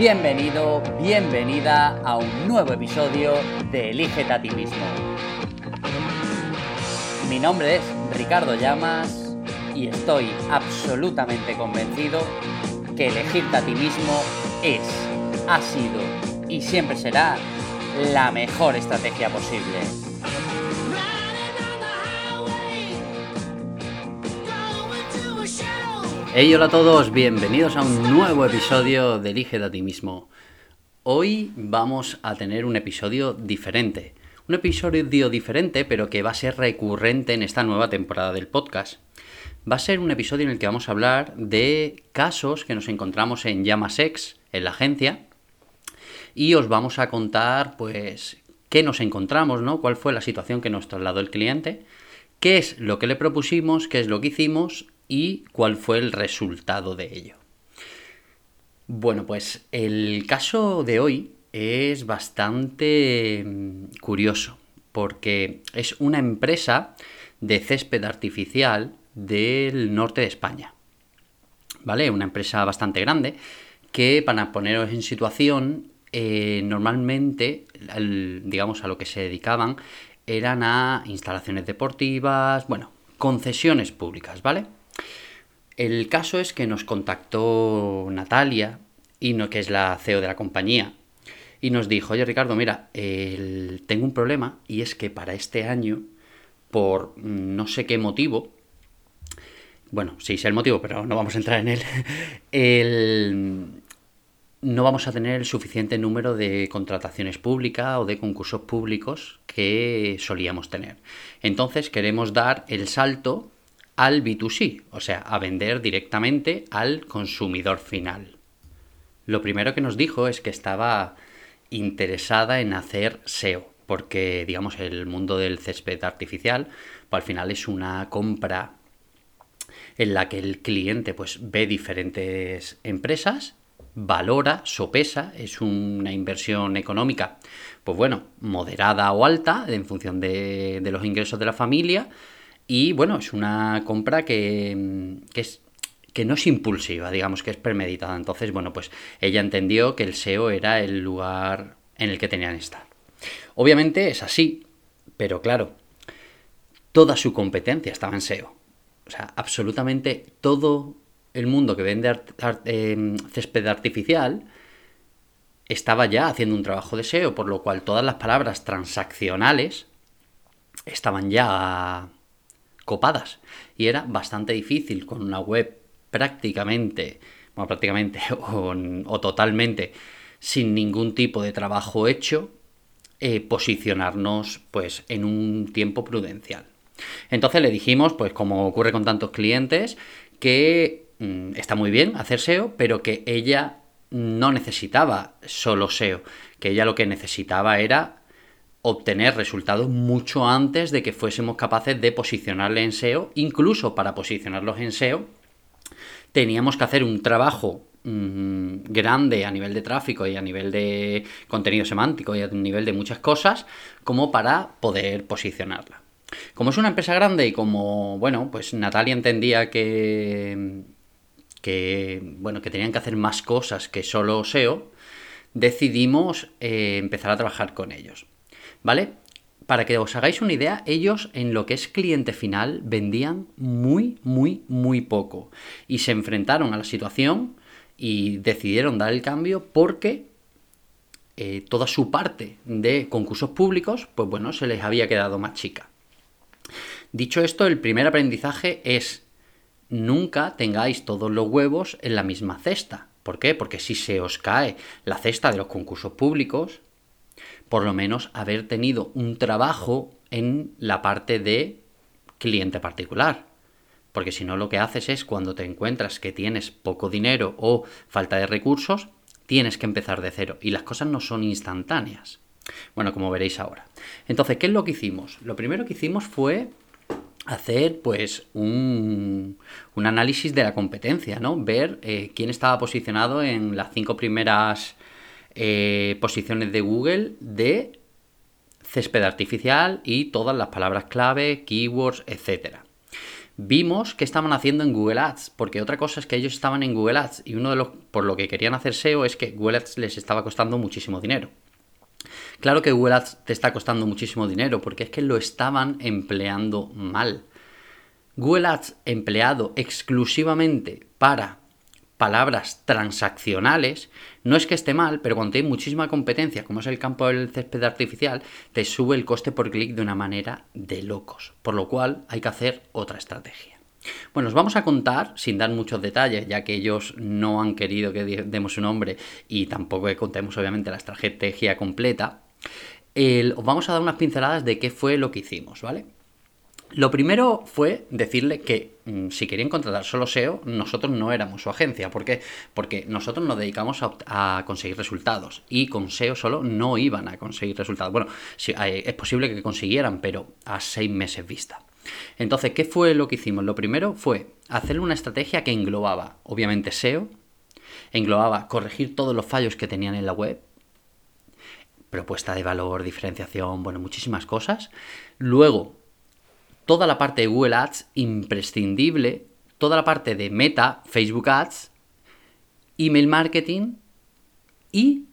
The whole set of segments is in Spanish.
Bienvenido, bienvenida a un nuevo episodio de Elígete a ti mismo. Mi nombre es Ricardo Llamas y estoy absolutamente convencido que elegirte a ti mismo es, ha sido y siempre será la mejor estrategia posible. Hey, hola a todos, bienvenidos a un nuevo episodio de Elige a ti mismo. Hoy vamos a tener un episodio diferente. Un episodio diferente, pero que va a ser recurrente en esta nueva temporada del podcast. Va a ser un episodio en el que vamos a hablar de casos que nos encontramos en Llamasex, en la agencia, y os vamos a contar, pues, qué nos encontramos, ¿no? Cuál fue la situación que nos trasladó el cliente, qué es lo que le propusimos, qué es lo que hicimos y cuál fue el resultado de ello. Bueno, pues el caso de hoy es bastante mm, curioso porque es una empresa de césped artificial del norte de España. ¿Vale? Una empresa bastante grande que, para poneros en situación, eh, normalmente, digamos, a lo que se dedicaban eran a instalaciones deportivas, bueno, concesiones públicas, ¿vale? El caso es que nos contactó Natalia, y no, que es la CEO de la compañía, y nos dijo, oye Ricardo, mira, tengo un problema y es que para este año, por no sé qué motivo, bueno, sí sé el motivo, pero no vamos a entrar en él, el, no vamos a tener el suficiente número de contrataciones públicas o de concursos públicos que solíamos tener. Entonces queremos dar el salto al B2C, o sea, a vender directamente al consumidor final. Lo primero que nos dijo es que estaba interesada en hacer SEO, porque digamos el mundo del césped artificial, pues al final es una compra en la que el cliente pues ve diferentes empresas, valora, sopesa, es una inversión económica, pues bueno, moderada o alta en función de, de los ingresos de la familia, y bueno, es una compra que, es que no es impulsiva, digamos que es premeditada. Entonces, bueno, pues ella entendió que el SEO era el lugar en el que tenían que estar. Obviamente es así, pero claro, toda su competencia estaba en SEO. O sea, absolutamente todo el mundo que vende em, césped artificial estaba ya haciendo un trabajo de SEO, por lo cual todas las palabras transaccionales estaban ya copadas. Y era bastante difícil con una web prácticamente, bueno, prácticamente o, totalmente sin ningún tipo de trabajo hecho, eh, posicionarnos pues en un tiempo prudencial. Entonces le dijimos, pues como ocurre con tantos clientes, que mm, está muy bien hacer SEO, pero que ella no necesitaba solo SEO, que ella lo que necesitaba era obtener resultados mucho antes de que fuésemos capaces de posicionarle en SEO. Incluso para posicionarlos en SEO, teníamos que hacer un trabajo mm, grande a nivel de tráfico y a nivel de contenido semántico y a nivel de muchas cosas como para poder posicionarla. Como es una empresa grande y como, bueno, pues Natalia entendía que, bueno, que tenían que hacer más cosas que solo SEO, decidimos eh, empezar a trabajar con ellos. ¿Vale? Para que os hagáis una idea, ellos en lo que es cliente final vendían muy, muy, muy poco. Y se enfrentaron a la situación y decidieron dar el cambio porque eh, toda su parte de concursos públicos, pues bueno, se les había quedado más chica. Dicho esto, el primer aprendizaje es nunca tengáis todos los huevos en la misma cesta. ¿Por qué? Porque si se os cae la cesta de los concursos públicos, por lo menos haber tenido un trabajo en la parte de cliente particular. Porque si no lo que haces es cuando te encuentras que tienes poco dinero o falta de recursos, tienes que empezar de cero. Y las cosas no son instantáneas. Bueno, como veréis ahora. Entonces, ¿qué es lo que hicimos? Lo primero que hicimos fue hacer pues un, análisis de la competencia, ¿no? Ver eh, quién estaba posicionado en las cinco primeras eh, posiciones de Google de césped artificial y todas las palabras clave, keywords, etc. vimos qué estaban haciendo en Google Ads, porque otra cosa es que ellos estaban en Google Ads y uno de los por lo que querían hacer SEO es que Google Ads les estaba costando muchísimo dinero. Claro que Google Ads te está costando muchísimo dinero porque es que lo estaban empleando mal. Google Ads empleado exclusivamente para palabras transaccionales, no es que esté mal, pero cuando hay muchísima competencia, como es el campo del césped artificial, te sube el coste por clic de una manera de locos, por lo cual hay que hacer otra estrategia. Bueno, os vamos a contar, sin dar muchos detalles, ya que ellos no han querido que demos su nombre y tampoco contemos obviamente la estrategia completa, os vamos a dar unas pinceladas de qué fue lo que hicimos, ¿vale? Lo primero fue decirle que mm, si querían contratar solo SEO, nosotros no éramos su agencia. ¿Por qué? Porque nosotros nos dedicamos a, conseguir resultados y con SEO solo no iban a conseguir resultados. Bueno, es posible que consiguieran, pero a seis meses vista. Entonces, ¿qué fue lo que hicimos? Lo primero fue hacer una estrategia que englobaba, obviamente, SEO, englobaba corregir todos los fallos que tenían en la web, propuesta de valor, diferenciación, bueno, muchísimas cosas. Luego, toda la parte de Google Ads imprescindible, toda la parte de Meta, Facebook Ads, email marketing y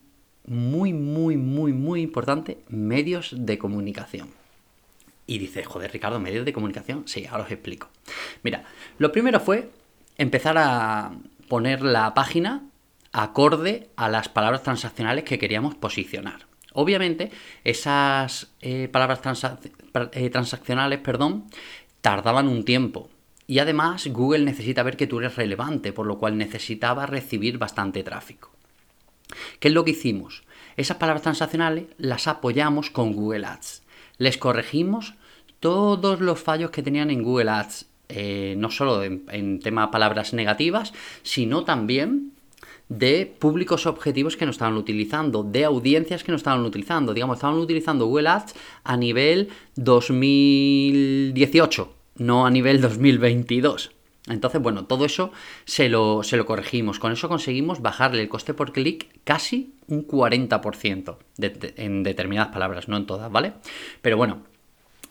muy, muy, muy, muy importante, medios de comunicación. Y dice, joder, Ricardo, medios de comunicación. Sí, ahora os explico. Mira, lo primero fue empezar a poner la página acorde a las palabras transaccionales que queríamos posicionar. Obviamente, esas eh, palabras eh, transaccionales perdón, tardaban un tiempo. Y además, Google necesita ver que tú eres relevante, por lo cual necesitaba recibir bastante tráfico. ¿Qué es lo que hicimos? Esas palabras transaccionales las apoyamos con Google Ads. Les corregimos todos los fallos que tenían en Google Ads, eh, no solo en, en tema palabras negativas, sino también de públicos objetivos que no estaban utilizando, de audiencias que no estaban utilizando. Digamos, estaban utilizando Google Ads a nivel 2018, no a nivel 2022. Entonces, bueno, todo eso se lo, se lo corregimos. Con eso conseguimos bajarle el coste por clic casi un 40% en determinadas palabras, no en todas, ¿vale? Pero bueno,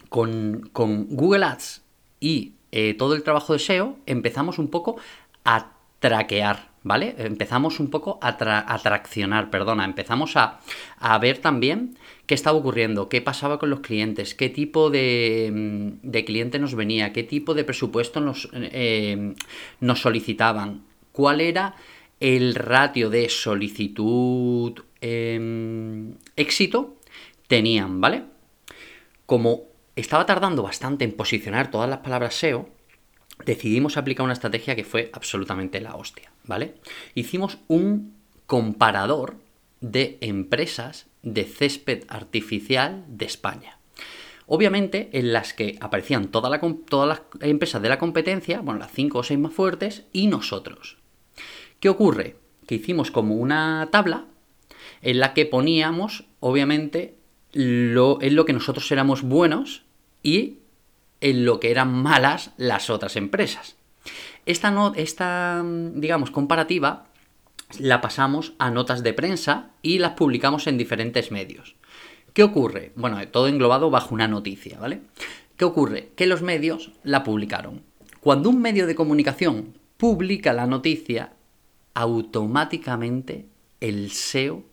con, Google Ads y eh, todo el trabajo de SEO empezamos un poco a traquear, ¿vale? Empezamos un poco a, traccionar, perdona, empezamos a, ver también qué estaba ocurriendo, qué pasaba con los clientes, qué tipo de, mm, cliente nos venía, qué tipo de presupuesto nos, eh, solicitaban, cuál era el ratio de solicitud em, éxito tenían, ¿vale? Como estaba tardando bastante en posicionar todas las palabras SEO, decidimos aplicar una estrategia que fue absolutamente la hostia, ¿vale? Hicimos un comparador de empresas de césped artificial de España. Obviamente, en las que aparecían todas las empresas de la competencia, bueno, las cinco o seis más fuertes, y nosotros. ¿Qué ocurre? Que hicimos como una tabla en la que poníamos, obviamente, en lo que nosotros éramos buenos y en lo que eran malas las otras empresas. Esta, no, esta digamos, comparativa la pasamos a notas de prensa y las publicamos en diferentes medios. ¿Qué ocurre? Bueno, todo englobado bajo una noticia, ¿vale? ¿Qué ocurre? Que los medios la publicaron. Cuando un medio de comunicación publica la noticia, automáticamente el SEO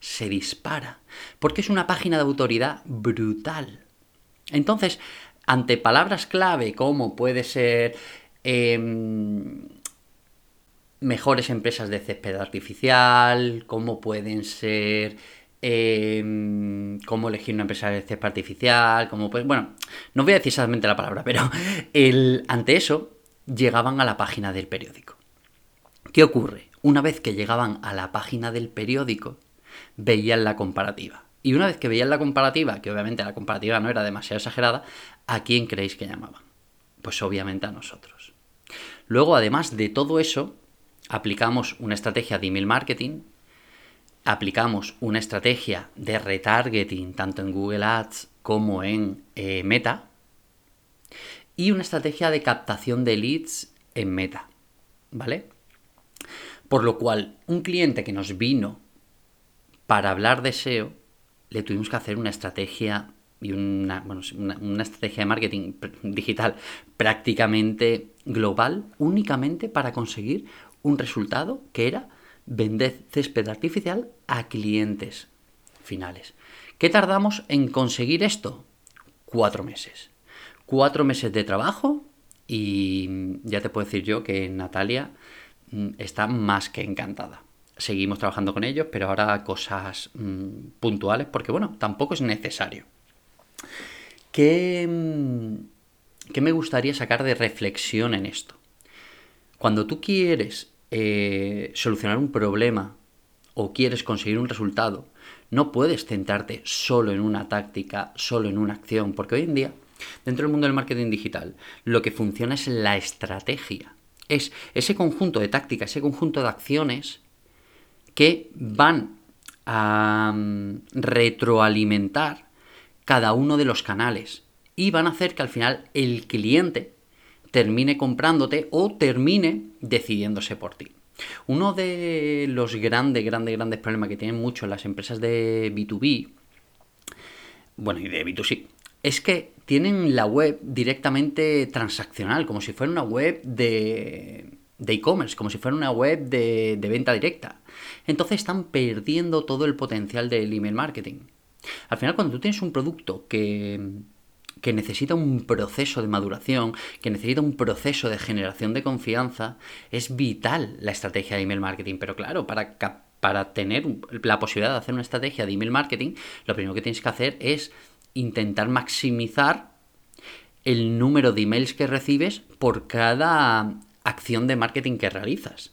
se dispara, porque es una página de autoridad brutal. Entonces, ante palabras clave como puede ser em, mejores empresas de césped artificial, como pueden ser em, cómo elegir una empresa de césped artificial, pues bueno, no voy a decir exactamente la palabra, pero el, ante eso llegaban a la página del periódico. ¿Qué ocurre? Una vez que llegaban a la página del periódico, veían la comparativa. Y una vez que veían la comparativa, que obviamente la comparativa no era demasiado exagerada, ¿a quién creéis que llamaban? Pues obviamente a nosotros. Luego, además de todo eso, aplicamos una estrategia de email marketing, aplicamos una estrategia de retargeting tanto en Google Ads como en eh, Meta y una estrategia de captación de leads en Meta, ¿vale? Por lo cual, un cliente que nos vino para hablar de SEO, le tuvimos que hacer una estrategia y una, una, estrategia de marketing digital prácticamente global únicamente para conseguir un resultado que era vender césped artificial a clientes finales. ¿Qué tardamos en conseguir esto? Cuatro meses. Cuatro meses de trabajo y ya te puedo decir yo que Natalia mm, está más que encantada. Seguimos trabajando con ellos, pero ahora cosas mm, puntuales porque, bueno, tampoco es necesario. ¿Qué, mm, ¿Qué me gustaría sacar de reflexión en esto? Cuando tú quieres eh, solucionar un problema o quieres conseguir un resultado, no puedes centrarte solo en una táctica, solo en una acción, porque hoy en día, dentro del mundo del marketing digital, lo que funciona es la estrategia. Es ese conjunto de tácticas, ese conjunto de acciones que van a mm, retroalimentar cada uno de los canales y van a hacer que al final el cliente termine comprándote o termine decidiéndose por ti. Uno de los grandes, grandes, grandes problemas que tienen mucho las empresas de B2B, bueno, y de B2C, es que tienen la web directamente transaccional, como si fuera una web de e-commerce, como si fuera una web de, de venta directa. Entonces están perdiendo todo el potencial del email marketing. Al final, cuando tú tienes un producto que que necesita un proceso de maduración, que necesita un proceso de generación de confianza, es vital la estrategia de email marketing. Pero claro, para, para tener la posibilidad de hacer una estrategia de email marketing, lo primero que tienes que hacer es intentar maximizar el número de emails que recibes por cada acción de marketing que realizas.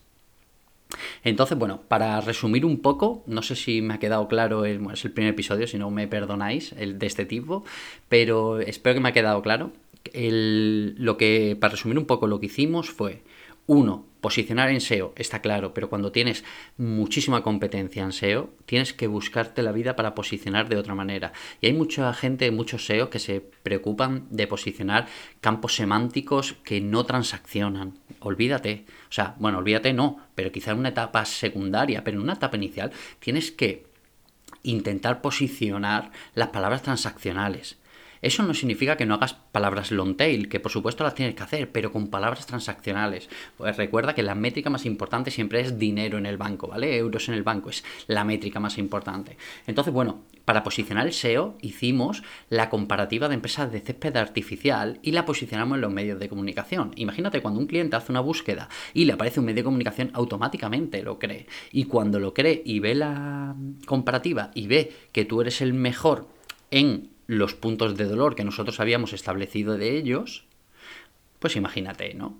Entonces, bueno, para resumir un poco, no sé si me ha quedado claro, es el primer episodio, si no me perdonáis, el de este tipo, pero espero que me ha quedado claro. lo que, para resumir un poco, lo que hicimos fue, uno, posicionar en SEO, está claro, pero cuando tienes muchísima competencia en SEO, tienes que buscarte la vida para posicionar de otra manera. Y hay mucha gente, muchos SEO que se preocupan de posicionar campos semánticos que no transaccionan. Olvídate. O sea, bueno, olvídate no, pero quizá en una etapa secundaria, pero en una etapa inicial tienes que intentar posicionar las palabras transaccionales. Eso no significa que no hagas palabras long tail, que por supuesto las tienes que hacer, pero con palabras transaccionales. Pues recuerda que la métrica más importante siempre es dinero en el banco, ¿vale? Euros en el banco es la métrica más importante. Entonces, bueno, para posicionar el SEO hicimos la comparativa de empresas de césped artificial y la posicionamos en los medios de comunicación. Imagínate cuando un cliente hace una búsqueda y le aparece un medio de comunicación, automáticamente lo cree. Y cuando lo cree y ve la comparativa y ve que tú eres el mejor en los puntos de dolor que nosotros habíamos establecido de ellos, pues imagínate, ¿no?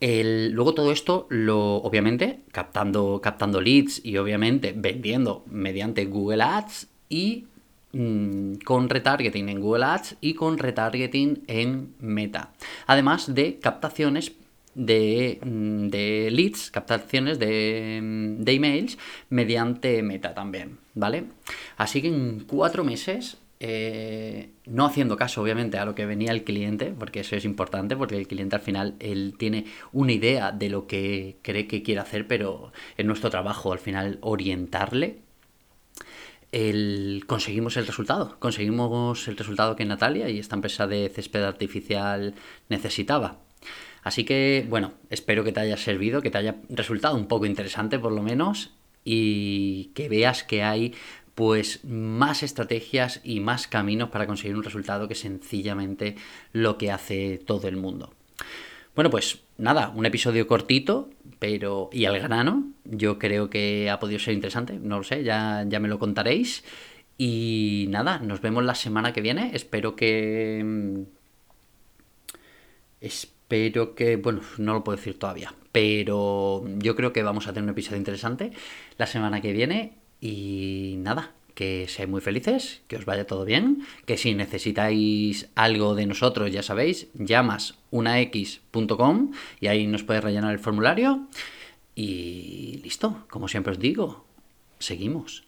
luego todo esto, lo, obviamente, captando, captando leads y obviamente vendiendo mediante Google Ads y mm, con retargeting en Google Ads y con retargeting en Meta. Además de captaciones de, mm, de leads, captaciones de, mm, de, emails mediante Meta también, ¿vale? Así que en cuatro meses, eh, no haciendo caso obviamente a lo que venía el cliente, porque eso es importante, porque el cliente al final él tiene una idea de lo que cree que quiere hacer, pero es nuestro trabajo al final orientarle. El, conseguimos el resultado, conseguimos el resultado que Natalia y esta empresa de césped artificial necesitaba. Así que, bueno, espero que te haya servido, que te haya resultado un poco interesante por lo menos y que veas que hay pues más estrategias y más caminos para conseguir un resultado que sencillamente lo que hace todo el mundo. Bueno, pues nada, un episodio cortito, pero y al grano. Yo creo que ha podido ser interesante, no lo sé, ya, ya me lo contaréis. Y nada, nos vemos la semana que viene. Espero que. Mm, pero que, bueno, no lo puedo decir todavía, pero yo creo que vamos a tener un episodio interesante la semana que viene y nada, que seáis muy felices, que os vaya todo bien, que si necesitáis algo de nosotros, ya sabéis, llamas unax.com y ahí nos podéis rellenar el formulario y listo, como siempre os digo, seguimos.